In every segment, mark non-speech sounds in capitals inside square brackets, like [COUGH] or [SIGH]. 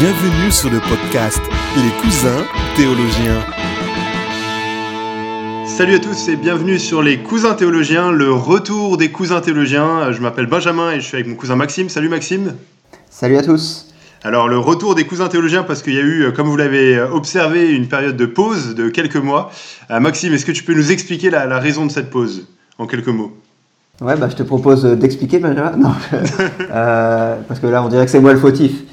Bienvenue sur le podcast Les cousins théologiens. Salut à tous et bienvenue sur les cousins théologiens, le retour des cousins théologiens. Je m'appelle Benjamin et je suis avec mon cousin Maxime. Salut Maxime. Salut à tous. Alors le retour des cousins théologiens parce qu'il y a eu, comme vous l'avez observé, une période de pause de quelques mois. Euh, Maxime, est-ce que tu peux nous expliquer la, la raison de cette pause en quelques mots? Ouais, bah, je te propose d'expliquer, Benjamin. [LAUGHS] Non, euh, parce que là, on dirait que c'est moi le fautif.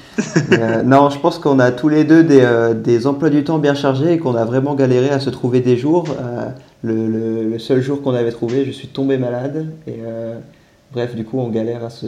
Euh, non, je pense qu'on a tous les deux des, euh, des, emplois du temps bien chargés et qu'on a vraiment galéré à se trouver des jours. Euh, le, le, le, seul jour qu'on avait trouvé, je suis tombé malade. Et bref, du coup, on galère à se,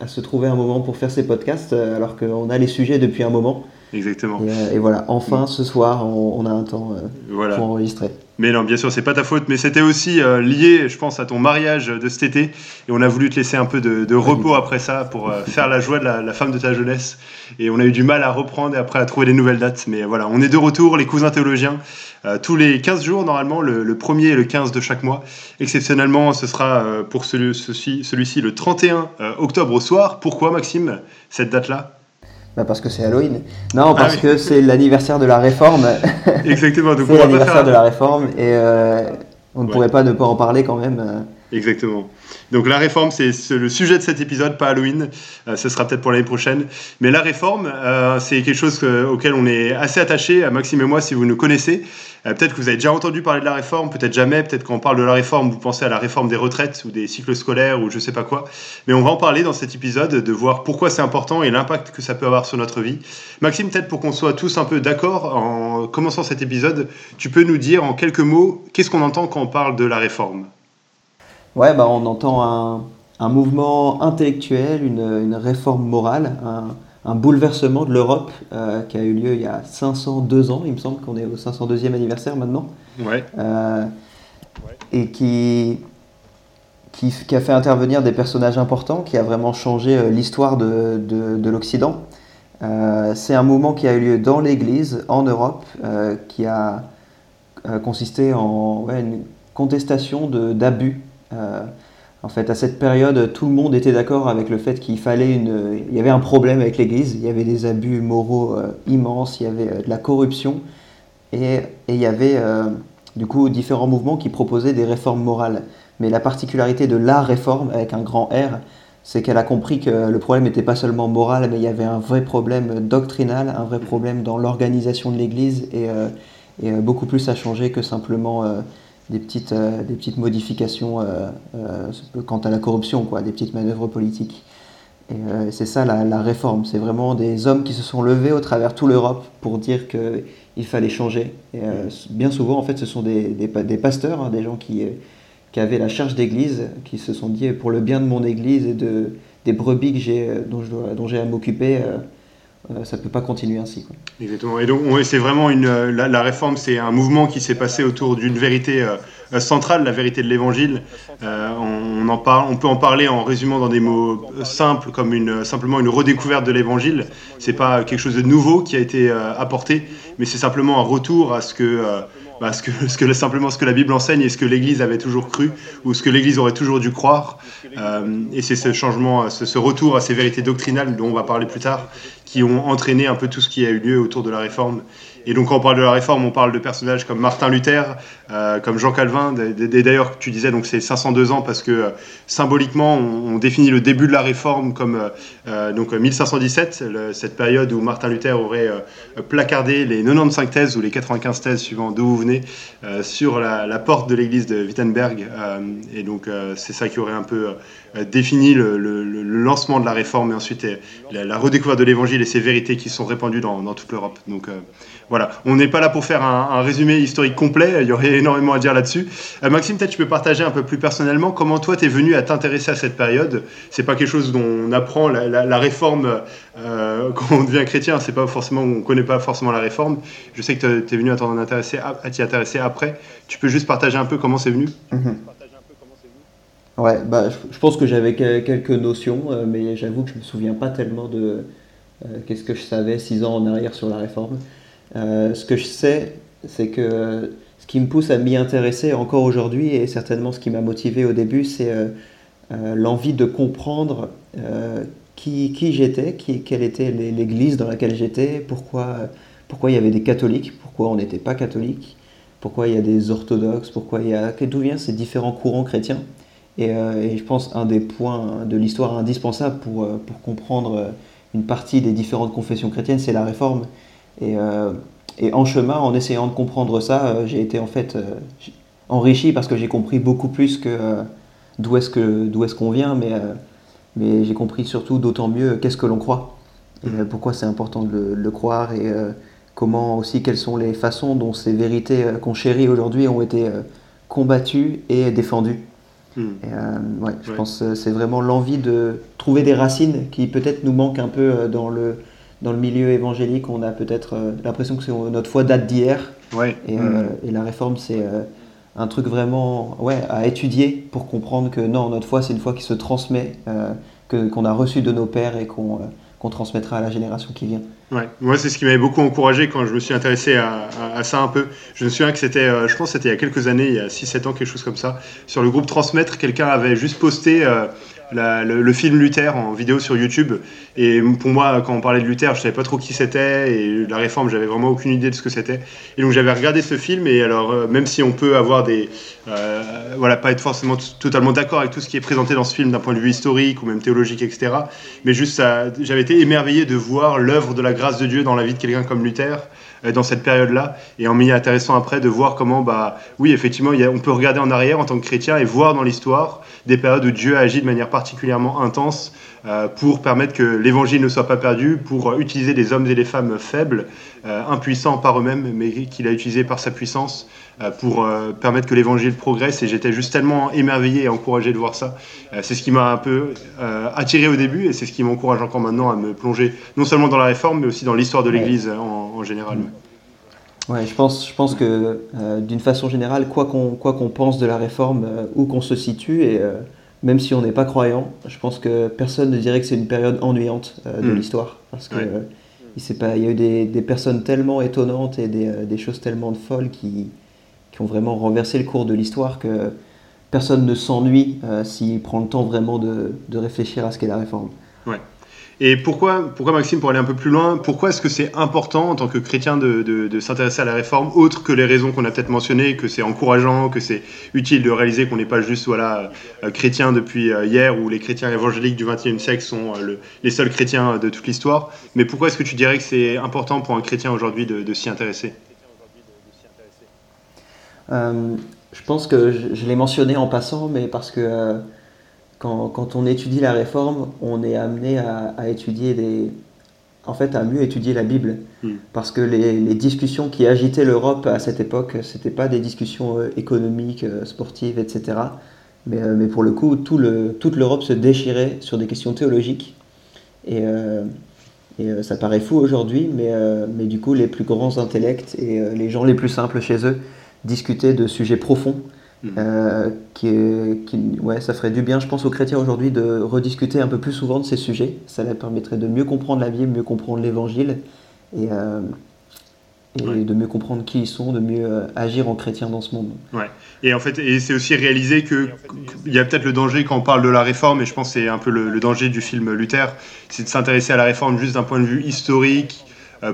à se trouver un moment pour faire ces podcasts alors qu'on a les sujets depuis un moment. Exactement. Et, et voilà, enfin, ce soir, on, on a un temps voilà. pour enregistrer. Mais non, bien sûr, c'est pas ta faute, mais c'était aussi euh, lié, je pense, à ton mariage de cet été. Et on a voulu te laisser un peu de, repos après ça pour euh, faire la joie de la, femme de ta jeunesse. Et on a eu du mal à reprendre et après à trouver des nouvelles dates. Mais voilà, on est de retour, les cousins théologiens, euh, tous les 15 jours normalement, le, le, premier et le 15 de chaque mois. Exceptionnellement, ce sera pour celui, celui, celui-ci le 31 octobre au soir. Pourquoi, Maxime, cette date-là? Bah parce que c'est Halloween. Non, parce ah oui. que c'est l'anniversaire de la réforme. Exactement. [LAUGHS] c'est l'anniversaire faire... de la réforme et euh, on ne ouais. pourrait pas ne pas en parler quand même. Euh. Exactement. Donc la réforme, c'est le sujet de cet épisode, pas Halloween. Euh, ce sera peut-être pour l'année prochaine. Mais la réforme, euh, c'est quelque chose que, auquel on est assez attaché, Maxime et moi, si vous nous connaissez. Euh, peut-être que vous avez déjà entendu parler de la réforme, peut-être jamais. Peut-être quand on parle de la réforme, vous pensez à la réforme des retraites ou des cycles scolaires ou je sais pas quoi. Mais on va en parler dans cet épisode, de voir pourquoi c'est important et l'impact que ça peut avoir sur notre vie. Maxime, peut-être pour qu'on soit tous un peu d'accord, en commençant cet épisode, tu peux nous dire en quelques mots, qu'est-ce qu'on entend quand on parle de la réforme? Ouais, bah on entend un, un mouvement intellectuel, une, une réforme morale, un, un, bouleversement de l'Europe euh, qui a eu lieu il y a 502 ans, il me semble qu'on est au 502e anniversaire maintenant. Ouais. Euh, ouais. Et qui, qui, qui, a fait intervenir des personnages importants, qui a vraiment changé euh, l'histoire de, de, de l'Occident. C'est un mouvement qui a eu lieu dans l'Église, en Europe, qui a consisté en ouais, une contestation d'abus en fait, à cette période, tout le monde était d'accord avec le fait qu'il fallait une. Il y avait un problème avec l'Église, il y avait des abus moraux euh, immenses, il y avait euh, de la corruption, et, et, il y avait euh, du coup différents mouvements qui proposaient des réformes morales. Mais la particularité de la réforme, avec un grand R, c'est qu'elle a compris que le problème n'était pas seulement moral, mais il y avait un vrai problème doctrinal, un vrai problème dans l'organisation de l'Église, et, et, beaucoup plus à changer que simplement des petites, euh, des petites modifications euh, euh, quant à la corruption, quoi, des petites manœuvres politiques. Et c'est ça la, réforme, c'est vraiment des hommes qui se sont levés au travers toute l'Europe pour dire qu'il fallait changer. Bien souvent, en fait, ce sont des, des, pasteurs, hein, des gens qui, qui avaient la charge d'église, qui se sont dit pour le bien de mon église et de, des brebis que dont j'ai à m'occuper, euh, ça ne peut pas continuer ainsi. Exactement. Et donc, c'est vraiment une. La, la réforme, c'est un mouvement qui s'est passé autour d'une vérité euh, centrale, la vérité de l'Évangile. Euh, on, en parle, on peut en parler en résumant dans des mots simples, comme une, simplement une redécouverte de l'Évangile. C'est pas quelque chose de nouveau qui a été euh, apporté, mais c'est simplement un retour à ce que bah, ce que, ce que, simplement ce que la Bible enseigne et ce que l'Église avait toujours cru ou ce que l'Église aurait toujours dû croire. Euh, et c'est ce changement, ce, ce, retour à ces vérités doctrinales dont on va parler plus tard, qui ont entraîné un peu tout ce qui a eu lieu autour de la Réforme. Et donc quand on parle de la Réforme, on parle de personnages comme Martin Luther, euh, comme Jean Calvin. D'ailleurs, tu disais donc c'est 502 ans parce que euh, symboliquement, on, définit le début de la Réforme comme euh, donc 1517, le, cette période où Martin Luther aurait placardé les 95 thèses ou les 95 thèses suivant d'où vous venez sur la, porte de l'église de Wittenberg. et donc c'est ça qui aurait un peu défini le, lancement de la Réforme et ensuite la, la redécouverte de l'Évangile et ses vérités qui sont répandues dans, dans toute l'Europe. Donc voilà, on n'est pas là pour faire un, résumé historique complet, il y aurait énormément à dire là-dessus. Euh, Maxime, peut-être tu peux partager un peu plus personnellement comment toi tu es venu à t'intéresser à cette période. C'est pas quelque chose dont on apprend la, réforme euh, quand on devient chrétien, c'est pas forcément, on connaît pas forcément la réforme. Je sais que tu es venu à t'en intéresser, t'y intéresser après. Tu peux juste partager un peu comment c'est venu? -hmm. Ouais, bah, je, pense que j'avais quelques notions, euh, mais j'avoue que je me souviens pas tellement de qu'est-ce que je savais six ans en arrière sur la réforme. Euh, ce que je sais, c'est que ce qui me pousse à m'y intéresser encore aujourd'hui, et certainement ce qui m'a motivé au début, c'est euh, euh, l'envie de comprendre qui, j'étais, quelle était l'église dans laquelle j'étais, pourquoi, il y avait des catholiques, pourquoi on n'était pas catholique, pourquoi il y a des orthodoxes, d'où viennent ces différents courants chrétiens. Et, je pense un des points de l'histoire euh, pour comprendre une partie des différentes confessions chrétiennes, c'est la réforme. Et, euh, et, en chemin, en essayant de comprendre ça, j'ai été en fait enrichi parce que j'ai compris beaucoup plus que d'où est-ce que d'où est-ce qu'on vient, mais mais j'ai compris surtout d'autant mieux qu'est-ce que l'on croit et pourquoi c'est important de le, croire et comment aussi quelles sont les façons dont ces vérités qu'on chérit aujourd'hui ont été combattues et défendues. Hmm. Euh, ouais, je pense que c'est vraiment l'envie de trouver des racines qui peut-être nous manquent un peu euh, dans le, dans le milieu évangélique. On a peut-être euh, l'impression que notre foi date d'hier. Ouais. Et, hmm. et, la réforme, c'est un truc vraiment ouais, à étudier pour comprendre que non, notre foi, c'est une foi qui se transmet, que, qu'on a reçu de nos pères et qu'on qu'on transmettra à la génération qui vient. Ouais, moi c'est ce qui m'avait beaucoup encouragé quand je me suis intéressé à, à, ça un peu. Je me souviens que c'était, euh, je pense que c'était il y a quelques années, il y a 6-7 ans, quelque chose comme ça. Sur le groupe Transmettre, quelqu'un avait juste posté euh, le, film Luther en vidéo sur YouTube. Et pour moi, quand on parlait de Luther, je savais pas trop qui c'était et la réforme, j'avais vraiment aucune idée de ce que c'était. Et donc j'avais regardé ce film et alors euh, même si on peut avoir des, euh, voilà, pas être forcément totalement d'accord avec tout ce qui est présenté dans ce film d'un point de vue historique ou même théologique, etc. Mais juste, j'avais été émerveillé de voir l'œuvre de la grâce de Dieu dans la vie de quelqu'un comme Luther. Euh, dans cette période-là. Et en milieu intéressant après de voir comment, bah, oui, effectivement, a, on peut regarder en arrière en tant que chrétien et voir dans l'histoire des périodes où Dieu agit de manière particulièrement intense euh, pour permettre que l'évangile ne soit pas perdu, pour utiliser des hommes et des femmes faibles, euh, impuissants par eux-mêmes, mais qu'il a utilisé par sa puissance euh, pour permettre que l'évangile progresse. Et j'étais juste tellement émerveillé et encouragé de voir ça. c'est ce qui m'a un peu attiré au début et c'est ce qui m'encourage encore maintenant à me plonger non seulement dans la réforme, mais aussi dans l'histoire de l'Église en, général. Ouais, je pense, je pense que d'une façon générale, quoi qu'on quoi qu'on pense de la réforme, où qu'on se situe, et même si on n'est pas croyant, je pense que personne ne dirait que c'est une période ennuyante euh, de hmm. l'histoire. Parce que il, pas, il y a eu des, des personnes tellement étonnantes et des, euh, des, choses tellement folles qui, qui ont vraiment renversé le cours de l'histoire que personne ne s'ennuie euh, s'il prend le temps vraiment de, réfléchir à ce qu'est la réforme. Ouais. Et pourquoi, pourquoi, Maxime, pour aller un peu plus loin, pourquoi est-ce que c'est important en tant que chrétien de, s'intéresser à la réforme, autre que les raisons qu'on a peut-être mentionnées, que c'est encourageant, que c'est utile de réaliser qu'on n'est pas juste voilà, euh, chrétien depuis euh, hier, ou les chrétiens évangéliques du XXIe siècle sont les seuls chrétiens de toute l'histoire. Mais pourquoi est-ce que tu dirais que c'est important pour un chrétien aujourd'hui de, s'y intéresser? Je pense que je, je l'ai mentionné en passant, mais parce que quand, on étudie la réforme, on est amené à, étudier des, en fait, à mieux étudier la Bible. Hmm. Parce que les, discussions qui agitaient l'Europe à cette époque, ce n'étaient pas des discussions euh, économiques, euh, sportives, etc. Mais, euh, mais pour le coup, tout le, toute l'Europe se déchirait sur des questions théologiques. Et, et ça paraît fou aujourd'hui, mais, mais du coup, les plus grands intellects et les gens les plus simples chez eux discutaient de sujets profonds Mhm. Euh, qui, qui, ouais, ça ferait du bien, je pense, aux chrétiens aujourd'hui de rediscuter un peu plus souvent de ces sujets. Ça leur permettrait de mieux comprendre la Bible, mieux comprendre l'Évangile et, euh, et de mieux comprendre qui ils sont, de mieux euh, agir en chrétien dans ce monde. Ouais. Et en fait, et c'est aussi réaliser qu'il y a peut-être le danger quand on parle de la réforme, et je pense que c'est un peu le, le, danger du film Luther, c'est de s'intéresser à la réforme juste d'un point de vue historique,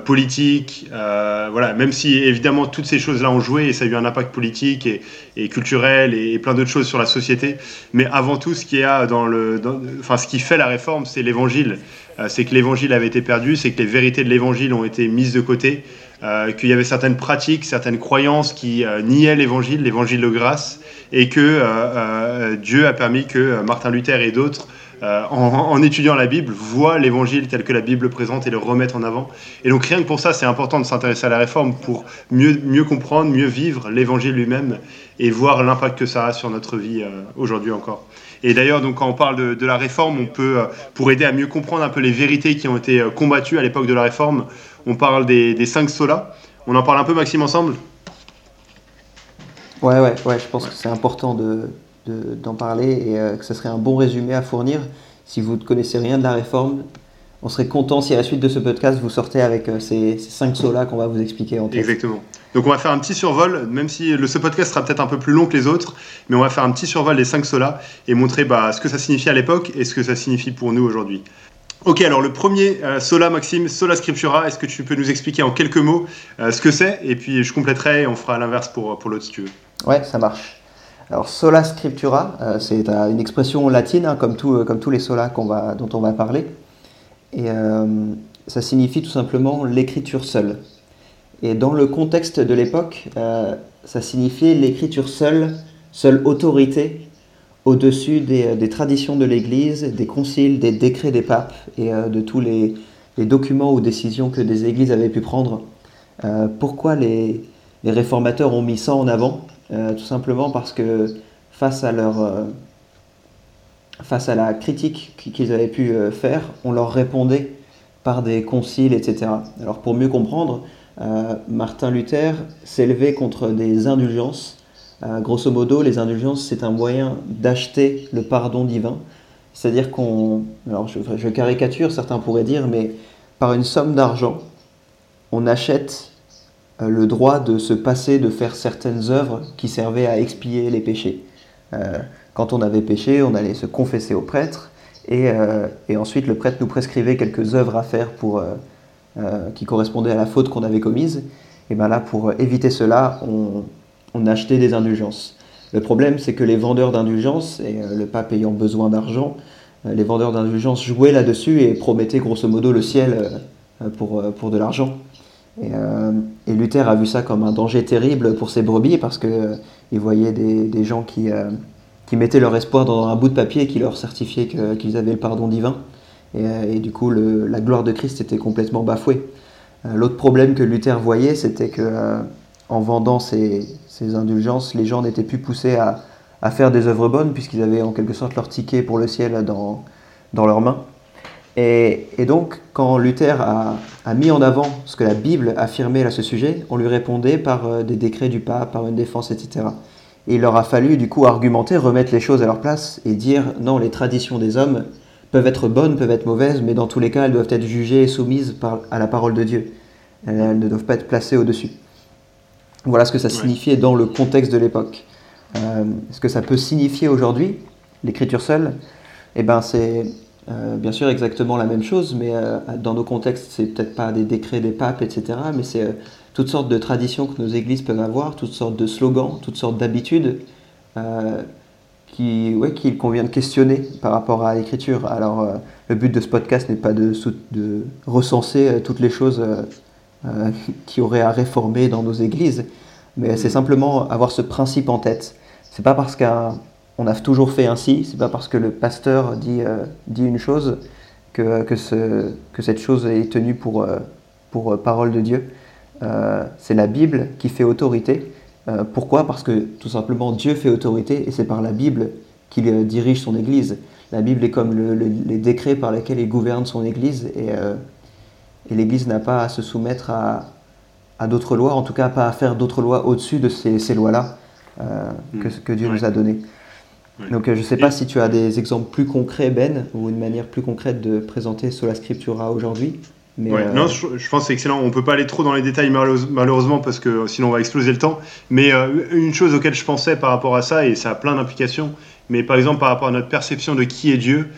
politique, euh, voilà, même si évidemment toutes ces choses-là ont joué et ça a eu un impact politique et, et culturel et, plein d'autres choses sur la société. Mais avant tout, ce qui a dans le, enfin, ce qui fait la réforme, c'est l'évangile. Euh, c'est que l'évangile avait été perdu, c'est que les vérités de l'évangile ont été mises de côté, qu'il y avait certaines pratiques, certaines croyances qui niaient l'évangile, l'évangile de grâce, et que Dieu a permis que Martin Luther et d'autres euh, en, étudiant la Bible, voient l'évangile tel que la Bible présente et le remettent en avant. Et donc rien que pour ça, c'est important de s'intéresser à la réforme pour mieux, mieux comprendre, mieux vivre l'évangile lui-même et voir l'impact que ça a sur notre vie euh, aujourd'hui encore. Et d'ailleurs, donc quand on parle de, la réforme, on peut, euh, pour aider à mieux comprendre un peu les vérités qui ont été combattues à l'époque de la réforme, on parle des, des cinq solas. On en parle un peu, Maxime, ensemble? Ouais, ouais, ouais, je pense que c'est important de, d'en parler et euh, que ce serait un bon résumé à fournir. Si vous ne connaissez rien de la réforme, on serait content si à la suite de ce podcast, vous sortez avec euh, ces, cinq sauts-là qu'on va vous expliquer en tête. Exactement. Donc on va faire un petit survol, même si le, ce podcast sera peut-être un peu plus long que les autres, mais on va faire un petit survol des cinq solas et montrer bah, ce que ça signifie à l'époque et ce que ça signifie pour nous aujourd'hui. Ok, alors le premier, sola Maxime, sola scriptura, est-ce que tu peux nous expliquer en quelques mots ce que c'est? Et puis je compléterai et on fera l'inverse pour, pour l'autre si tu veux. Ouais, ça marche. Alors sola scriptura, c'est une expression latine, hein, comme, tout, comme tous les solas va, dont on va parler. Et ça signifie tout simplement l'écriture seule. Et dans le contexte de l'époque, ça signifiait l'écriture seule, seule autorité au-dessus des, des, traditions de l'Église, des conciles, des décrets des papes et euh, de tous les, les, documents ou décisions que des églises avaient pu prendre. Euh, pourquoi les, les, réformateurs ont mis ça en avant? Euh, Tout simplement parce que face à, leur, face à la critique qu'ils avaient pu faire, on leur répondait par des conciles, etc. Alors pour mieux comprendre, Martin Luther s'élevait contre des indulgences euh, grosso modo, les indulgences, c'est un moyen d'acheter le pardon divin. C'est-à-dire qu'on, alors je, caricature, certains pourraient dire, mais par une somme d'argent, on achète euh, le droit de se passer de faire certaines œuvres qui servaient à expier les péchés. Euh, quand on avait péché, on allait se confesser au prêtre, et, et, ensuite le prêtre nous prescrivait quelques œuvres à faire pour, qui correspondaient à la faute qu'on avait commise. Et bien là, pour éviter cela, on, on achetait des indulgences. Le problème, c'est que les vendeurs d'indulgences, et euh, le pape ayant besoin d'argent, euh, les vendeurs d'indulgences jouaient là-dessus et promettaient grosso modo le ciel euh, pour, pour de l'argent. Et, Luther a vu ça comme un danger terrible pour ses brebis parce qu'il il voyait des, gens qui, qui mettaient leur espoir dans un bout de papier qui leur certifiait qu'ils avaient le pardon divin. Et, du coup, la gloire de Christ était complètement bafouée. L'autre problème que Luther voyait, c'était que en vendant ces, indulgences, les gens n'étaient plus poussés à, faire des œuvres bonnes, puisqu'ils avaient en quelque sorte leur ticket pour le ciel dans, dans leurs mains. Et, donc, quand Luther a, mis en avant ce que la Bible affirmait à ce sujet, on lui répondait par euh, des décrets du pape, par une défense, etc. Et il leur a fallu du coup argumenter, remettre les choses à leur place et dire non, les traditions des hommes peuvent être bonnes, peuvent être mauvaises, mais dans tous les cas, elles doivent être jugées et soumises par, à la parole de Dieu. Elles ne doivent pas être placées au-dessus. Voilà ce que ça signifiait dans le contexte de l'époque. Euh, ce que ça peut signifier aujourd'hui, l'écriture seule, eh ben c'est euh, bien sûr exactement la même chose, mais euh, dans nos contextes, c'est peut-être pas des décrets des papes, etc., mais c'est toutes sortes de traditions que nos églises peuvent avoir, toutes sortes de slogans, toutes sortes d'habitudes qui, ouais, qu'il convient de questionner par rapport à l'écriture. Alors, le but de ce podcast n'est pas de, recenser toutes les choses euh, [LAUGHS] qui aurait à réformer dans nos églises, mais c'est simplement avoir ce principe en tête. C'est pas parce qu'on a toujours fait ainsi, c'est pas parce que le pasteur dit, euh, dit une chose que, que, ce, que, cette chose est tenue pour, euh, pour parole de Dieu. c'est la Bible qui fait autorité. pourquoi? Parce que tout simplement Dieu fait autorité et c'est par la Bible qu'il dirige son Église. La Bible est comme les décrets par lesquels il gouverne son Église et et l'Église n'a pas à se soumettre à, à d'autres lois, en tout cas pas à faire d'autres lois au-dessus de ces, ces lois-là euh, mm. que, que, Dieu nous a données. Donc euh, je ne sais pas si tu as des exemples plus concrets, Ben, ou une manière plus concrète de présenter Sola Scriptura aujourd'hui. Mais ouais, euh, Non, je, pense que c'est excellent. On ne peut pas aller trop dans les détails malheureusement parce que sinon on va exploser le temps. Mais une chose auquel je pensais par rapport à ça, et ça a plein d'implications, mais par exemple par rapport à notre perception de qui est Dieu,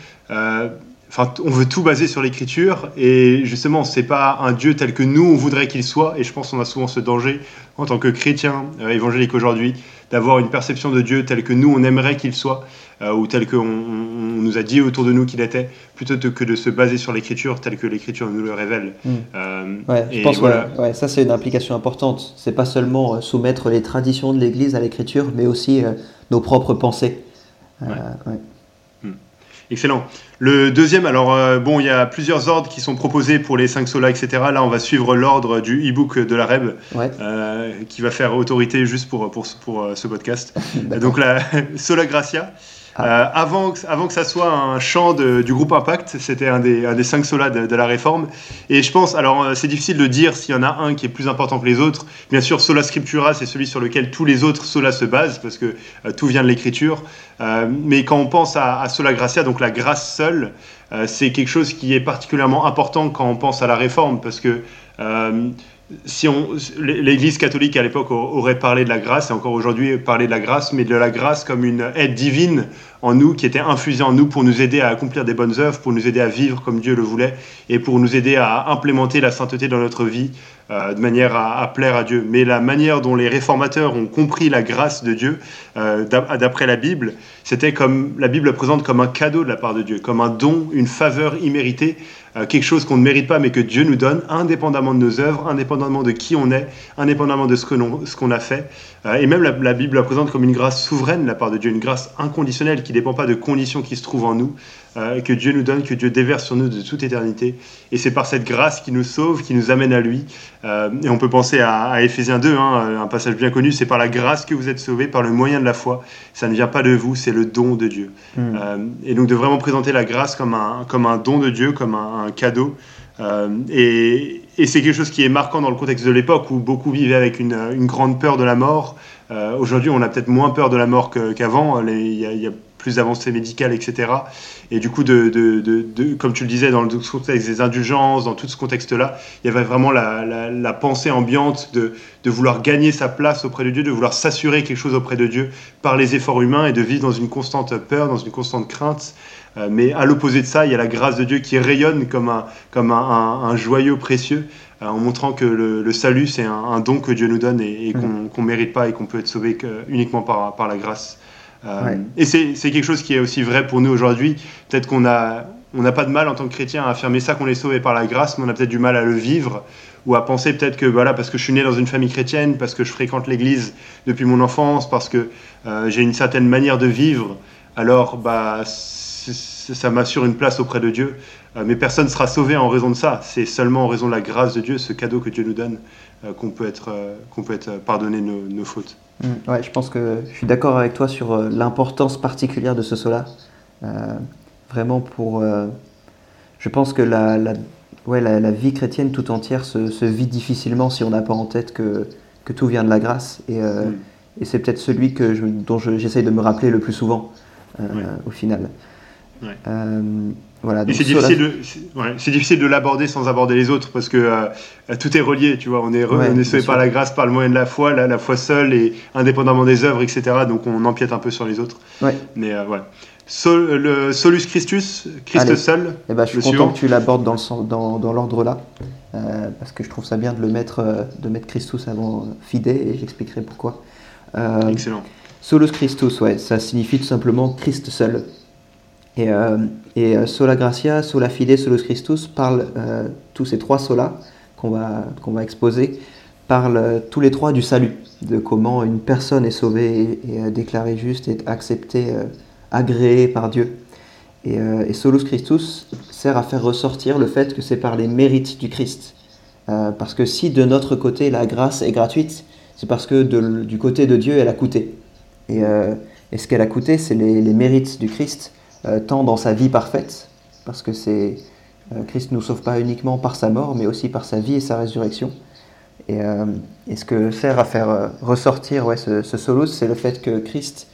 Enfin, on veut tout baser sur l'écriture et justement, c'est pas un Dieu tel que nous on voudrait qu'il soit. Et je pense qu'on a souvent ce danger en tant que chrétien euh, évangélique aujourd'hui d'avoir une perception de Dieu tel que nous on aimerait qu'il soit euh, ou tel qu'on nous a dit autour de nous qu'il était, plutôt que de se baser sur l'écriture tel que l'écriture nous le révèle. Mm. Euh, ouais, je pense que ouais, ça c'est une implication importante. C'est pas seulement soumettre les traditions de l'Église à l'écriture, mais aussi nos propres pensées. Excellent. Le deuxième, alors euh, bon, il y a plusieurs ordres qui sont proposés pour les 5 solas, etc. Là, on va suivre l'ordre du e-book de la REB, euh, qui va faire autorité juste pour, pour, pour, euh, ce podcast. Donc la [LAUGHS] Sola Gracia. Ah. Euh, avant, que ça soit un chant du groupe Impact, c'était un des, cinq solas de, la réforme. Et je pense, alors euh, c'est difficile de dire s'il y en a un qui est plus important que les autres. Bien sûr, Sola Scriptura, c'est celui sur lequel tous les autres solas se basent, parce que euh, tout vient de l'écriture. mais quand on pense à, à, Sola Gracia, donc la grâce seule, c'est quelque chose qui est particulièrement important quand on pense à la réforme, parce que si on, l'Église catholique à l'époque aurait parlé de la grâce, et encore aujourd'hui parler de la grâce, mais de la grâce comme une aide divine en nous, qui était infusé en nous pour nous aider à accomplir des bonnes œuvres, pour nous aider à vivre comme Dieu le voulait et pour nous aider à implémenter la sainteté dans notre vie euh, de manière à, plaire à Dieu. Mais la manière dont les réformateurs ont compris la grâce de Dieu, euh, d'après la Bible, c'était comme la Bible présente comme un cadeau de la part de Dieu, comme un don, une faveur imméritée euh, quelque chose qu'on ne mérite pas, mais que Dieu nous donne, indépendamment de nos œuvres, indépendamment de qui on est, indépendamment de ce qu'on a fait. Euh, et même la, Bible la présente comme une grâce souveraine de la part de Dieu, une grâce inconditionnelle qui ne dépend pas de conditions qui se trouvent en nous, euh, que Dieu nous donne, que Dieu déverse sur nous de toute éternité. Et c'est par cette grâce qui nous sauve, qui nous amène à lui. Euh, et on peut penser à, à Éphésiens 2, hein, un passage bien connu, c'est par la grâce que vous êtes sauvés, par le moyen de la foi. Ça ne vient pas de vous, c'est le don de Dieu. Hmm. Euh, et donc de vraiment présenter la grâce comme un, comme un don de Dieu, comme un, cadeau. et, et c'est quelque chose qui est marquant dans le contexte de l'époque où beaucoup vivaient avec une, une grande peur de la mort. Aujourd'hui, on a peut-être moins peur de la mort qu'avant. Il y, y, a plus d'avancées médicales, etc. Et du coup, de, de, de, comme tu le disais, dans le contexte des indulgences, dans tout ce contexte-là, il y avait vraiment la, la, pensée ambiante de, vouloir gagner sa place auprès de Dieu, de vouloir s'assurer quelque chose auprès de Dieu par les efforts humains et de vivre dans une constante peur, dans une constante crainte. Euh, mais à l'opposé de ça, il y a la grâce de Dieu qui rayonne comme un, comme un, un, joyau précieux, euh, en montrant que le, le salut, c'est un, don que Dieu nous donne et, mm. qu'on ne mérite pas et qu'on peut être sauvé que, uniquement par, par la grâce. Euh, et c'est quelque chose qui est aussi vrai pour nous aujourd'hui. Peut-être qu'on a on n'a pas de mal en tant que chrétien à affirmer ça qu'on est sauvé par la grâce, mais on a peut-être du mal à le vivre ou à penser peut-être que voilà parce que je suis né dans une famille chrétienne, parce que je fréquente l'Église depuis mon enfance, parce que euh, j'ai une certaine manière de vivre, alors bah ça m'assure une place auprès de Dieu. Euh, mais personne ne sera sauvé en raison de ça. C'est seulement en raison de la grâce de Dieu, ce cadeau que Dieu nous donne, qu'on peut être qu'on peut être pardonné nos, nos fautes. Mm. ouais, je pense que je suis d'accord avec toi sur euh, l'importance particulière de ce saut-là. Euh, vraiment pour. Euh, je pense que la, la, ouais, la, vie chrétienne tout entière se, se vit difficilement si on n'a pas en tête que, que, tout vient de la grâce. Et, mm. et c'est peut-être celui que je, dont j'essaye de me rappeler le plus souvent, au final. Ouais c'est difficile, de, c'est difficile de l'aborder sans aborder les autres parce que euh, tout est relié, tu vois. On est, on est sauvé par la grâce, par le moyen de la foi, la, la foi seule et indépendamment des œuvres, etc. Donc on empiète un peu sur les autres. Mais euh, voilà. le solus Christus, Christ seul. Eh ben, je suis content que tu l'abordes dans, dans, dans l'ordre là, euh, parce que je trouve ça bien de le mettre, de mettre Christus avant Fide et j'expliquerai pourquoi. Excellent. Solus Christus, ouais, ça signifie tout simplement Christ seul. Et, euh, euh, sola gratia, sola fide, solus Christus parlent, euh, tous ces trois solas qu'on va, qu'on va exposer, parlent tous les trois du salut, de comment une personne est sauvée et, déclarée juste et acceptée, agréée par Dieu. Et, solus Christus sert à faire ressortir le fait que c'est par les mérites du Christ. parce que si de notre côté la grâce est gratuite, c'est parce que du côté de Dieu elle a coûté. Et, ce qu'elle a coûté, c'est les, mérites du Christ tant dans sa vie parfaite, parce que c'est euh, Christ nous sauve pas uniquement par sa mort, mais aussi par sa vie et sa résurrection. Et, euh, ce que sert à faire ressortir ouais, ce, ce solus, c'est le fait que Christ,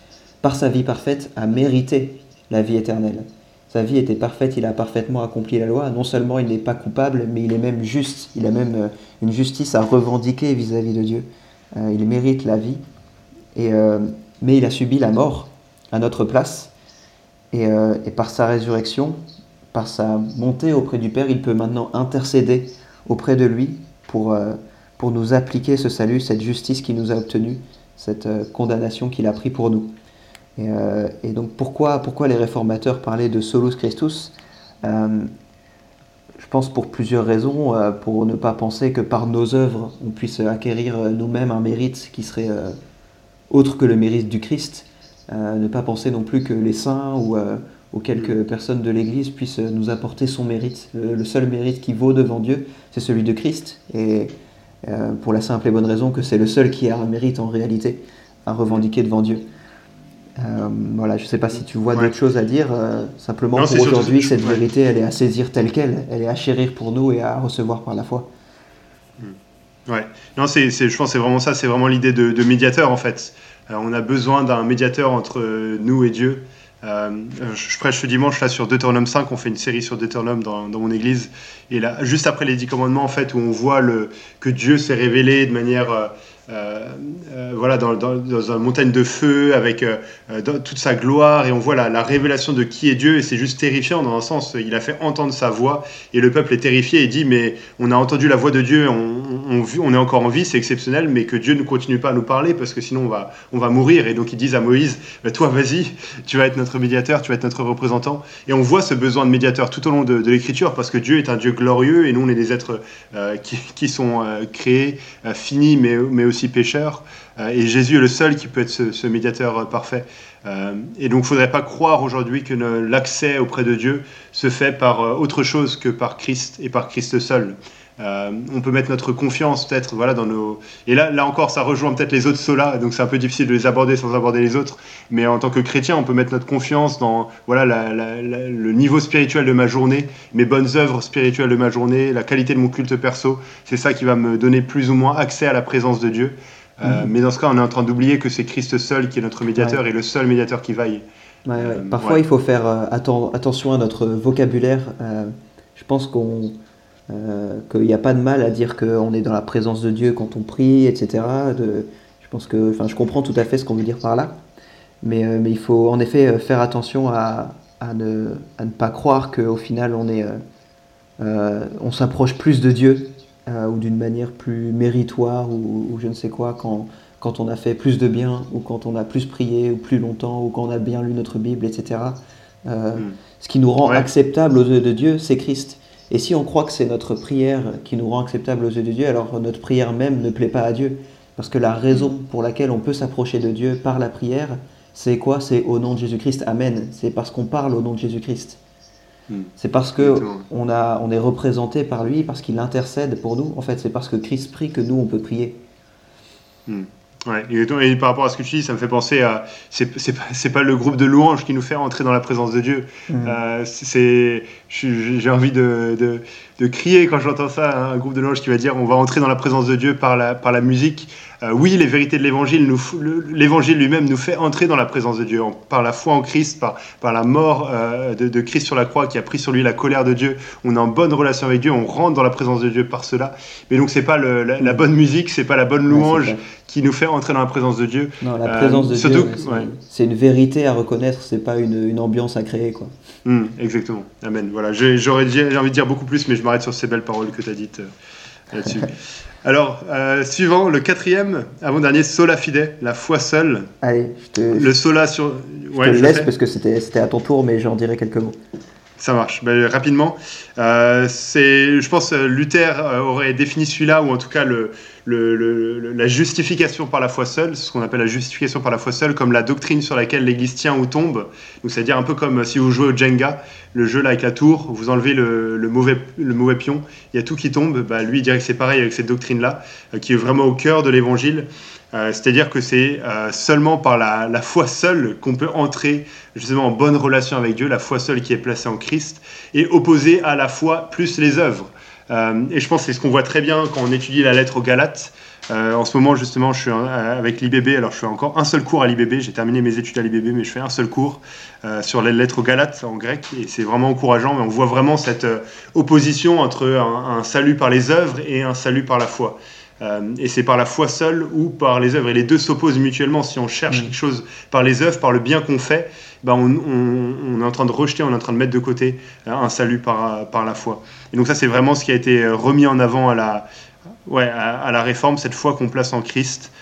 par sa vie parfaite, a mérité la vie éternelle. Sa vie était parfaite, il a parfaitement accompli la loi. Non seulement il n'est pas coupable, mais il est même juste. Il a même une justice à revendiquer vis-à-vis de Dieu. il mérite la vie, et, mais il a subi la mort à notre place. Euh, et, par sa résurrection, par sa montée auprès du Père, il peut maintenant intercéder auprès de lui pour, euh, pour nous appliquer ce salut, cette justice qu'il nous a obtenue, cette euh, condamnation qu'il a pris pour nous. Et, donc pourquoi, pourquoi les réformateurs parlaient de solus Christus Je pense pour plusieurs raisons, pour ne pas penser que par nos œuvres, on puisse acquérir nous-mêmes un mérite qui serait autre que le mérite du Christ. Euh, ne pas penser non plus que les saints ou, euh, quelques personnes de l'Église puissent nous apporter son mérite. Le, seul mérite qui vaut devant Dieu, c'est celui de Christ. Et euh, pour la simple et bonne raison que c'est le seul qui a un mérite en réalité à revendiquer devant Dieu. voilà, je ne sais pas si tu vois d'autres choses à dire. simplement pour aujourd'hui, cette vérité, elle est à saisir telle qu'elle. Elle est à chérir pour nous et à recevoir par la foi. Hmm. Ouais, non, c'est, je pense que c'est vraiment ça, c'est vraiment l'idée de, de, médiateur en fait. Euh, on a besoin d'un médiateur entre nous et Dieu. Euh, je prêche ce dimanche là sur Deutéronome 5, on fait une série sur Deutéronome dans, dans, mon église. Et là, juste après les dix commandements, en fait, où on voit le, que Dieu s'est révélé de manière euh, euh, voilà, dans, une montagne de feu avec euh, toute sa gloire et on voit la, révélation de qui est Dieu et c'est juste terrifiant dans un sens. Il a fait entendre sa voix et le peuple est terrifié et dit mais on a entendu la voix de Dieu, on, est encore en vie, c'est exceptionnel, mais que Dieu ne continue pas à nous parler parce que sinon on va, mourir. Et donc ils disent à Moïse, bah, toi vas-y, tu vas être notre médiateur, tu vas être notre représentant. Et on voit ce besoin de médiateur tout au long de, l'écriture parce que Dieu est un Dieu glorieux et nous on est des êtres qui, qui, sont créés, finis, mais, mais aussi euh, et Jésus est le seul qui peut être ce, médiateur euh, parfait. Euh, et donc, il ne faudrait pas croire aujourd'hui que l'accès auprès de Dieu se fait par autre chose que par Christ et par Christ seul. On peut mettre notre confiance peut-être voilà dans nos et là là encore ça rejoint peut-être les autres solas donc c'est un peu difficile de les aborder sans aborder les autres mais en tant que chrétien on peut mettre notre confiance dans voilà le niveau spirituel de ma journée mes bonnes œuvres spirituelles de ma journée la qualité de mon culte perso c'est ça qui va me donner plus ou moins accès à la présence de Dieu euh, mhm. Mais dans ce cas, on est en train d'oublier que c'est Christ seul qui est notre médiateur et le seul médiateur qui vaille. Euh, Parfois, il faut faire euh, attention à notre vocabulaire. je pense qu'on qu'il n'y a pas de mal à dire qu'on est dans la présence de Dieu quand on prie, etc. De, je pense que, enfin, je comprends tout à fait ce qu'on veut dire par là, mais, mais il faut en effet faire attention à, à, ne, à ne, pas croire qu'au final on est, on s'approche plus de Dieu euh, ou d'une manière plus méritoire ou, je ne sais quoi quand, quand on a fait plus de bien ou quand on a plus prié ou plus longtemps ou quand on a bien lu notre Bible, etc. Euh, hmm. Ce qui nous rend acceptable aux yeux de Dieu, c'est Christ. Et si on croit que c'est notre prière qui nous rend acceptable aux yeux de Dieu, alors notre prière même ne plaît pas à Dieu. Parce que la raison pour laquelle on peut s'approcher de Dieu par la prière, c'est quoi? C'est au nom de Jésus-Christ. Amen. C'est parce qu'on parle au nom de Jésus-Christ. Hmm. C'est parce que on, a, on est représenté par lui, parce qu'il intercède pour nous. En fait, c'est parce que Christ prie que nous, on peut prier. Hmm. Ouais, et, par rapport à ce que tu dis, ça me fait penser à. C'est pas, le groupe de louanges qui nous fait entrer dans la présence de Dieu. Hmm. Euh, c'est J'ai envie de, de, de, crier quand j'entends ça, hein, un groupe de louanges qui va dire on va entrer dans la présence de Dieu par la, par la musique. Euh, oui, les vérités de l'évangile, l'évangile lui-même nous fait entrer dans la présence de Dieu par la foi en Christ, par, par la mort euh, de, Christ sur la croix qui a pris sur lui la colère de Dieu. On est en bonne relation avec Dieu, on rentre dans la présence de Dieu par cela. Mais donc c'est pas la, bonne musique, c'est pas la bonne louange qui nous fait entrer dans la présence de Dieu. Non, la présence de euh, Dieu, c'est une vérité à reconnaître, c'est pas une, une, ambiance à créer, quoi. Hum, exactement. Amen. Voilà, j'aurais envie de dire beaucoup plus, mais je m'arrête sur ces belles paroles que tu as dites là-dessus. [LAUGHS] Alors, euh, suivant, le quatrième, avant-dernier, Sola Fide, la foi seule. Allez, je te, le Sola sur. Je te laisse parce que c'était à ton tour, mais j'en dirai quelques mots. Ça marche. Ben, rapidement, euh, je pense, euh, Luther euh, aurait défini celui-là, ou en tout cas le, le, la justification par la foi seule, ce qu'on appelle la justification par la foi seule, comme la doctrine sur laquelle l'Église tient ou tombe. Donc, c'est-à-dire un peu comme si vous jouez au Jenga, le jeu là avec la tour, vous enlevez le, mauvais, le mauvais pion, il y a tout qui tombe. Bah, lui, il dirait que c'est pareil avec cette doctrine-là, qui est vraiment au cœur de l'Évangile. Euh, c'est-à-dire que c'est euh, seulement par la, foi seule qu'on peut entrer justement en bonne relation avec Dieu, la foi seule qui est placée en Christ, et opposer à la foi plus les œuvres. Euh, et je pense que c'est ce qu'on voit très bien quand on étudie la lettre aux Galates. en ce moment, justement, je suis avec l'IBB. Alors, je fais encore un seul cours à l'IBB. J'ai terminé mes études à l'IBB, mais je fais un seul cours sur les lettres aux Galates en grec. Et c'est vraiment encourageant. Mais on voit vraiment cette opposition entre un, salut par les œuvres et un salut par la foi. Euh, et c'est par la foi seule ou par les œuvres. Et les deux s'opposent mutuellement. Si on cherche mm. quelque chose par les œuvres, par le bien qu'on fait, ben on, est en train de rejeter, on est en train de mettre de côté euh, un salut par, par la foi. Et donc ça, c'est vraiment ce qui a été euh, remis en avant à la, ouais, à, la réforme, cette foi qu'on place en Christ.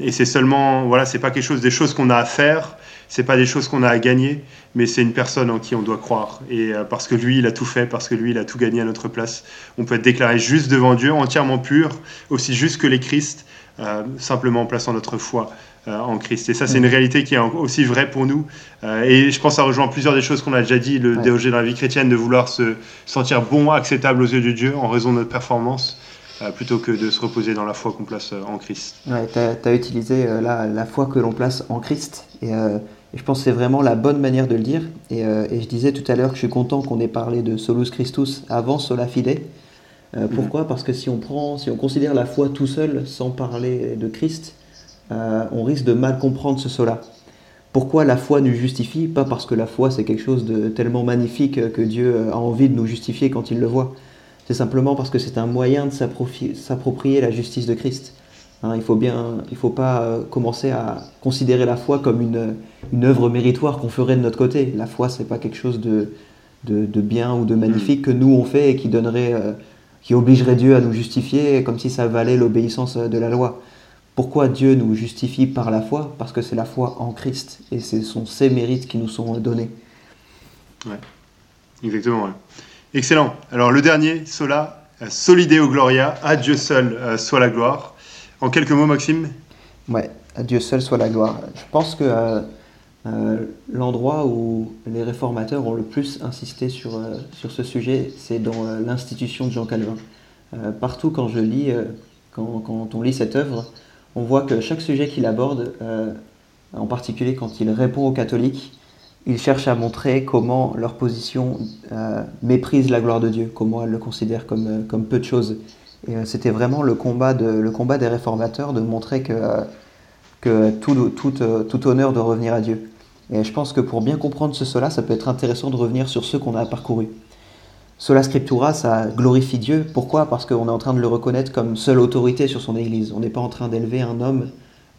et c'est seulement, voilà, c'est pas quelque chose des choses qu'on a à faire, c'est pas des choses qu'on a à gagner, mais c'est une personne en qui on doit croire. Et euh, parce que lui, il a tout fait, parce que lui, il a tout gagné à notre place, on peut être déclaré juste devant Dieu, entièrement pur, aussi juste que les Christ, euh, simplement en plaçant notre foi euh, en Christ. Et ça, c'est une réalité qui est aussi vraie pour nous. et je pense ça rejoint plusieurs des choses qu'on a déjà dit, le ouais. dans la vie chrétienne, de vouloir se sentir bon, acceptable aux yeux de Dieu en raison de notre performance. plutôt que de se reposer dans la foi qu'on place en Christ. Ouais, tu as, utilisé la, la, foi que l'on place en Christ. Et je pense que c'est vraiment la bonne manière de le dire. Euh, et, je disais tout à l'heure que je suis content qu'on ait parlé de Solus Christus avant Sola Fide. Euh. Pourquoi? Parce que si on prend, si on considère la foi tout seul, sans parler de Christ, euh, on risque de mal comprendre ce sola. Pourquoi la foi nous justifie? Pas parce que la foi c'est quelque chose de tellement magnifique que Dieu a envie de nous justifier quand il le voit. C'est simplement parce que c'est un moyen de s'approprier la justice de Christ. Hein, il faut bien, il faut pas euh, commencer à considérer la foi comme une, une œuvre méritoire qu'on ferait de notre côté. La foi, c'est pas quelque chose de, de, de, bien ou de magnifique que nous on fait et qui donnerait, euh, qui obligerait Dieu à nous justifier comme si ça valait l'obéissance de la loi. Pourquoi Dieu nous justifie par la foi? Parce que c'est la foi en Christ et ce sont ses mérites qui nous sont donnés. Ouais, exactement. Excellent. Alors le dernier, Sola, Solideo Gloria, à Dieu seul euh, soit la gloire. En quelques mots, Maxime Ouais, à Dieu seul soit la gloire. Je pense que euh, euh, l'endroit où les réformateurs ont le plus insisté sur, euh, sur ce sujet, c'est dans l'institution de Jean Calvin. Partout quand je lis, quand, quand, on lit cette œuvre, on voit que chaque sujet qu'il aborde, en particulier quand il répond aux catholiques, il cherche à montrer comment leur position méprise la gloire de Dieu, comment elle le considère comme, comme peu de choses. Et c'était vraiment le combat, le combat des réformateurs de montrer que, que tout, tout, honneur doit revenir à Dieu. Et je pense que pour bien comprendre ce cela, ça peut être intéressant de revenir sur ceux qu'on a parcourus. Sola Scriptura, ça glorifie Dieu. Pourquoi? Parce qu'on est en train de le reconnaître comme seule autorité sur son Église. On n'est pas en train d'élever un homme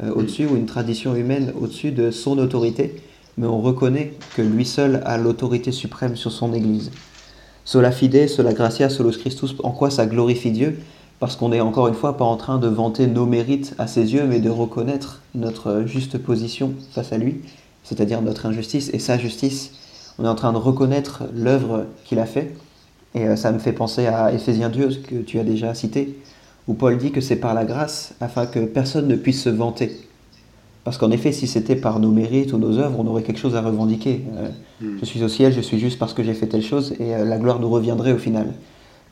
euh, au-dessus ou une tradition humaine au-dessus de son autorité, mais on reconnaît que lui seul a l'autorité suprême sur son Église. Sola Fide, Sola Gratia, Solus Christus, en quoi ça glorifie Dieu? Parce qu'on n'est encore une fois pas en train de vanter nos mérites à ses yeux, mais de reconnaître notre juste position face à lui c'est-à-dire notre injustice et sa justice. On est en train de reconnaître l'œuvre qu'il a fait. Et euh, ça me fait penser à Éphésiens 2, que tu as déjà cité, où Paul dit que c'est par la grâce, afin que personne ne puisse se vanter. Parce qu'en effet, si c'était par nos mérites ou nos œuvres, on aurait quelque chose à revendiquer. Euh, mm. Je suis au ciel, je suis juste parce que j'ai fait telle chose, et euh, la gloire nous reviendrait au final.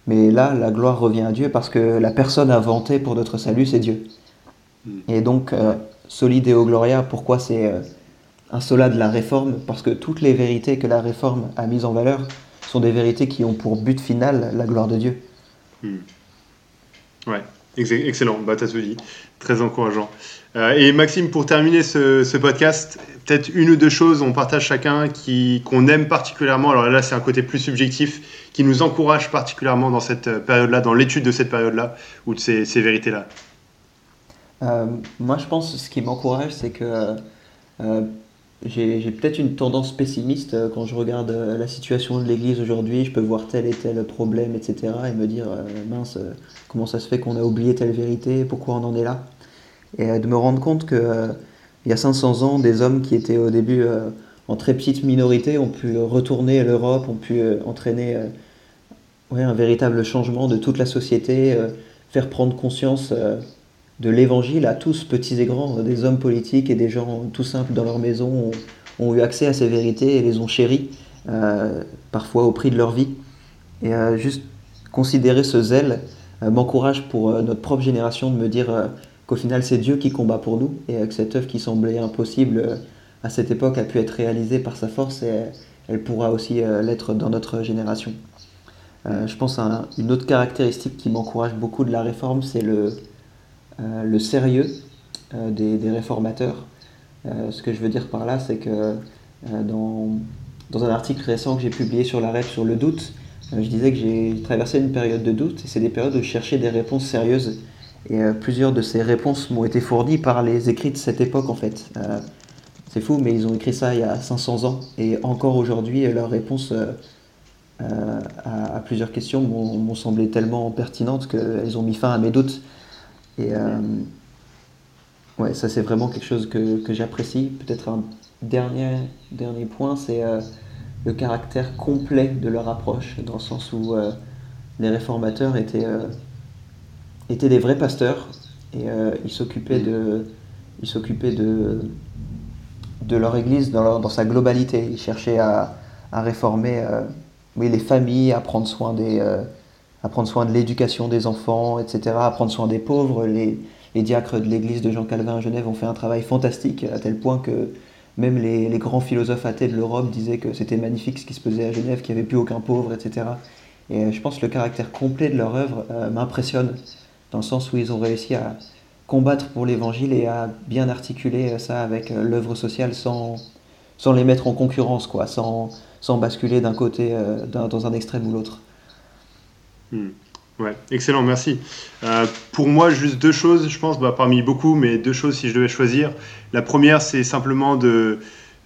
Mais là, la gloire revient à Dieu parce que la personne inventée pour notre salut, c'est Dieu. Mm. Et donc, euh, Solideo Gloria, pourquoi c'est un sola de la réforme, parce que toutes les vérités que la réforme a mises en valeur sont des vérités qui ont pour but final la gloire de Dieu. Hmm. Ouais, excellent, bah, tu as tout dit, très encourageant. Euh, et Maxime, pour terminer ce, podcast, peut-être une ou deux choses, on partage chacun qui qu'on aime particulièrement. Alors là, c'est un côté plus subjectif qui nous encourage particulièrement dans cette période-là, dans l'étude de cette période-là ou de ces, vérités-là. Euh, moi, je pense ce qui m'encourage, c'est que euh, j'ai peut-être une tendance pessimiste euh, quand je regarde euh, la situation de l'Église aujourd'hui. Je peux voir tel et tel problème, etc. et me dire, euh, mince, comment ça se fait qu'on a oublié telle vérité, pourquoi on en est là? Et de me rendre compte que il y a 500 ans, des hommes qui étaient au début en très petite minorité ont pu retourner l'Europe, ont pu entraîner un véritable changement de toute la société, faire prendre conscience de l'évangile à tous, petits et grands, des hommes politiques et des gens tout simples dans leur maison ont, eu accès à ces vérités et les ont chéries, euh, parfois au prix de leur vie. Et euh, juste considérer ce zèle euh, m'encourage pour euh, notre propre génération de me dire euh, qu'au final c'est Dieu qui combat pour nous et que cette œuvre qui semblait impossible à cette époque a pu être réalisée par sa force et elle pourra aussi l'être dans notre génération. je pense à une autre caractéristique qui m'encourage beaucoup de la réforme, c'est le, euh, sérieux euh, des, réformateurs. Euh, ce que je veux dire par là, c'est que dans, dans, un article récent que j'ai publié sur la REP sur le doute, je disais que j'ai traversé une période de doute, et c'est des périodes où je cherchais des réponses sérieuses. Et plusieurs de ces réponses m'ont été fournies par les écrits de cette époque, en fait. c'est fou, mais ils ont écrit ça il y a 500 ans, et encore aujourd'hui, leurs réponses à, plusieurs questions m'ont semblé tellement pertinentes qu'elles ont mis fin à mes doutes. Et euh, ouais, ça c'est vraiment quelque chose que, j'apprécie. Peut-être un dernier, dernier point, c'est euh, le caractère complet de leur approche, dans le sens où euh, les réformateurs étaient, étaient des vrais pasteurs et ils s'occupaient de, ils s'occupaient de, de leur église dans, dans sa globalité. Ils cherchaient à, à réformer oui, les familles, à prendre soin des à prendre soin de l'éducation des enfants, etc., à prendre soin des pauvres. Les, les diacres de l'église de Jean Calvin à Genève ont fait un travail fantastique, à tel point que même les, les grands philosophes athées de l'Europe disaient que c'était magnifique ce qui se faisait à Genève, qu'il n'y avait plus aucun pauvre, etc. Et euh, je pense que le caractère complet de leur œuvre euh, m'impressionne, dans le sens où ils ont réussi à combattre pour l'évangile et à bien articuler ça avec euh, l'œuvre sociale sans, sans les mettre en concurrence, quoi, sans, sans basculer d'un côté, dans un extrême ou l'autre. Hmm. Ouais, excellent, merci. Euh, pour moi, juste deux choses, je pense, bah, parmi beaucoup, mais deux choses si je devais choisir. La première, c'est simplement de.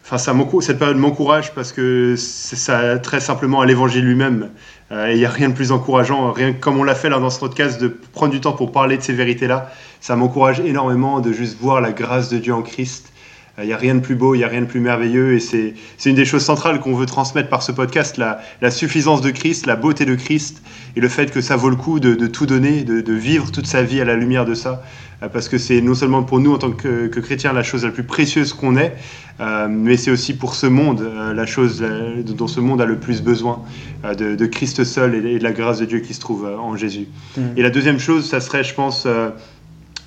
Enfin, ça cette période m'encourage parce que ça très simplement à l'évangile lui-même. Euh, il n'y a rien de plus encourageant, rien comme on l'a fait là dans ce podcast, de prendre du temps pour parler de ces vérités-là. Ça m'encourage énormément de juste voir la grâce de Dieu en Christ il n'y a rien de plus beau, il n'y a rien de plus merveilleux. Et c'est une des choses centrales qu'on veut transmettre par ce podcast, la, la, suffisance de Christ, la beauté de Christ, et le fait que ça vaut le coup de, de tout donner, de, de, vivre toute sa vie à la lumière de ça. Euh, parce que c'est non seulement pour nous en tant que, que chrétiens la chose la plus précieuse qu'on ait, euh, mais c'est aussi pour ce monde, euh, la chose dont ce monde a le plus besoin, de, de, Christ seul et, de la grâce de Dieu qui se trouve en Jésus. Mm. Et la deuxième chose, ça serait, je pense,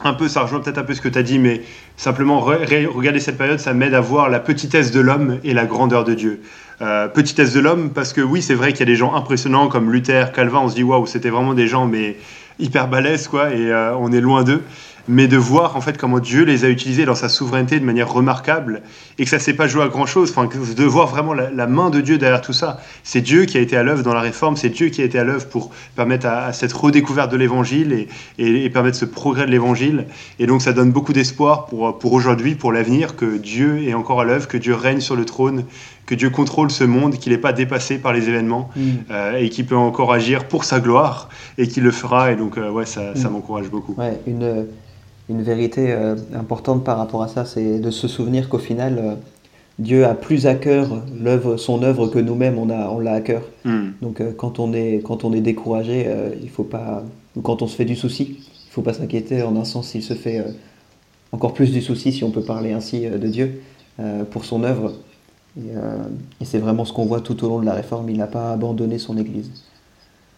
un peu, ça rejoint peut-être un peu ce que tu as dit, mais simplement regarder cette période, ça m'aide à voir la petitesse de l'homme et la grandeur de Dieu. Euh, petitesse de l'homme, parce que oui, c'est vrai qu'il y a des gens impressionnants comme Luther, Calvin, on se dit waouh, c'était vraiment des gens mais hyper balèzes quoi, et euh, on est loin d'eux mais de voir en fait comment Dieu les a utilisés dans sa souveraineté de manière remarquable et que ça s'est pas joué à grand chose. Enfin, de voir vraiment la, main de Dieu derrière tout ça. C'est Dieu qui a été à l'œuvre dans la réforme, c'est Dieu qui a été à l'œuvre pour permettre à, cette redécouverte de l'évangile et, et, permettre ce progrès de l'évangile. Et donc ça donne beaucoup d'espoir pour, pour aujourd'hui, pour l'avenir, que Dieu est encore à l'œuvre, que Dieu règne sur le trône, que Dieu contrôle ce monde, qu'il n'est pas dépassé par les événements mm. euh, et qu'il peut encore agir pour sa gloire et qu'il le fera. Et donc, euh, ouais, ça, ça mm. m'encourage beaucoup. Ouais, une, une vérité euh, importante par rapport à ça, c'est de se souvenir qu'au final, euh, Dieu a plus à cœur son œuvre que nous-mêmes, on, a, on l'a à cœur. Hmm. Donc euh, quand, on est, quand on est découragé, il faut pas, ou quand on se fait du souci, il faut pas s'inquiéter. En un sens, il se fait encore plus du souci, si on peut parler ainsi, de Dieu pour son œuvre. Et, et c'est vraiment ce qu'on voit tout au long de la réforme. Il n'a pas abandonné son Église.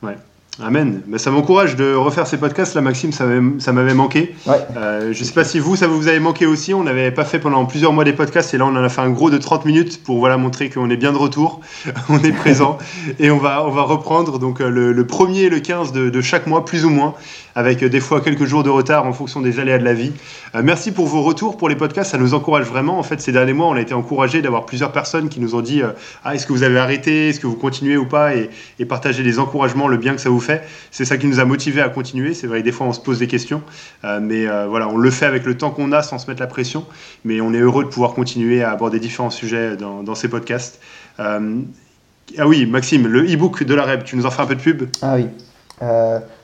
Ouais. Amen. Mais ça m'encourage de refaire ces podcasts. Là, Maxime, ça m'avait manqué. Euh, je ne sais pas si vous, ça vous avait manqué aussi. On n'avait pas fait pendant plusieurs mois des podcasts et là, on en a fait un gros de 30 minutes pour voilà, montrer qu'on est bien de retour. [LAUGHS] on est présent et on va, on va reprendre donc, euh, le, le premier et le 15 de, de chaque mois, plus ou moins avec euh, des fois quelques jours de retard en fonction des aléas de la vie. Euh, merci pour vos retours pour les podcasts, ça nous encourage vraiment. En fait, ces derniers mois, on a été encouragés d'avoir plusieurs personnes qui nous ont dit euh, ah, est-ce que vous avez arrêté, est-ce que vous continuez ou pas, et, et partager les encouragements, le bien que ça vous fait. C'est ça qui nous a motivés à continuer. C'est vrai, des fois, on se pose des questions, mais voilà, on le fait avec le temps qu'on a sans se mettre la pression. Mais on est heureux de pouvoir continuer à aborder différents sujets dans, ces podcasts. ah oui, Maxime, le e-book de la REB, tu nous en fais un peu de pub? Ah oui.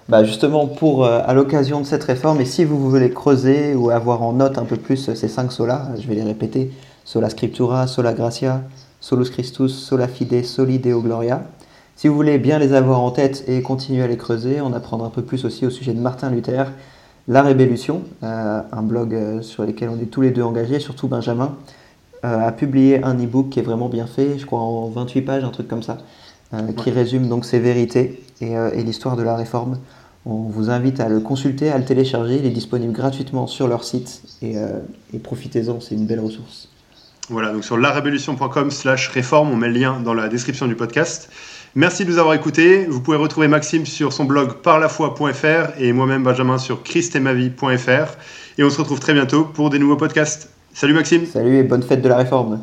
Bah justement, pour, euh, à l'occasion de cette réforme, et si vous voulez creuser ou avoir en note un peu plus ces cinq solas, je vais les répéter sola scriptura, sola gratia, solus Christus, sola fide, soli deo gloria. Si vous voulez bien les avoir en tête et continuer à les creuser, on apprendra un peu plus aussi au sujet de Martin Luther, La Rébellution, euh, un blog euh, sur lequel on est tous les deux engagés, surtout Benjamin, a publié un e-book qui est vraiment bien fait, je crois en 28 pages, un truc comme ça, qui résume donc ces vérités et, et l'histoire de la réforme. On vous invite à le consulter, à le télécharger. Il est disponible gratuitement sur leur site et, euh, profitez-en, c'est une belle ressource. Voilà, donc sur larévolution.com slash réforme, on met le lien dans la description du podcast. Merci de nous avoir écoutés. Vous pouvez retrouver Maxime sur son blog parlafoi.fr et moi-même Benjamin sur christemavie.fr. Et on se retrouve très bientôt pour des nouveaux podcasts. Salut Maxime. Salut et bonne fête de la réforme.